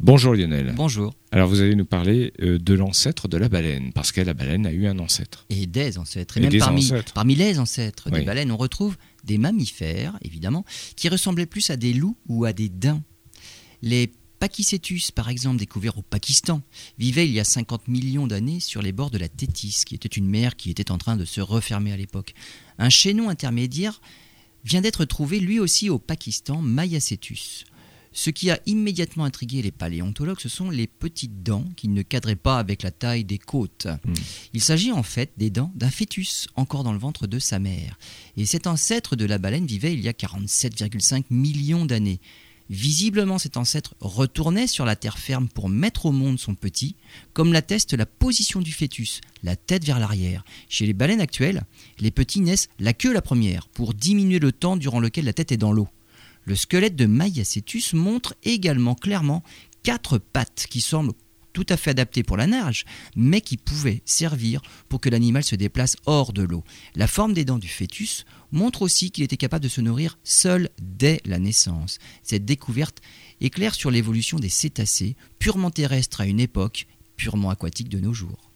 Bonjour Lionel. Bonjour. Alors vous allez nous parler euh, de l'ancêtre de la baleine, parce que la baleine a eu un ancêtre. Et des ancêtres. Et, Et même des parmi, ancêtres. parmi les ancêtres Oui. des baleines, on retrouve des mammifères, évidemment, qui ressemblaient plus à des loups ou à des daims. Les Pachycétus, par exemple, découverts au Pakistan, vivaient il y a 50 millions d'années sur les bords de la Tétis, qui était une mer qui était en train de se refermer à l'époque. Un chaînon intermédiaire vient d'être trouvé lui aussi au Pakistan, Mayacetus. Ce qui a immédiatement intrigué les paléontologues, ce sont les petites dents qui ne cadraient pas avec la taille des côtes. Il s'agit en fait des dents d'un fœtus encore dans le ventre de sa mère. Et cet ancêtre de la baleine vivait il y a 47,5 millions d'années. Visiblement, cet ancêtre retournait sur la terre ferme pour mettre au monde son petit, comme l'atteste la position du fœtus, la tête vers l'arrière. Chez les baleines actuelles, les petits naissent la queue la première, pour diminuer le temps durant lequel la tête est dans l'eau. Le squelette de Maiacetus montre également clairement quatre pattes qui semblent tout à fait adaptées pour la nage, mais qui pouvaient servir pour que l'animal se déplace hors de l'eau. La forme des dents du fœtus montre aussi qu'il était capable de se nourrir seul dès la naissance. Cette découverte éclaire sur l'évolution des cétacés, purement terrestres à une époque, purement aquatiques de nos jours.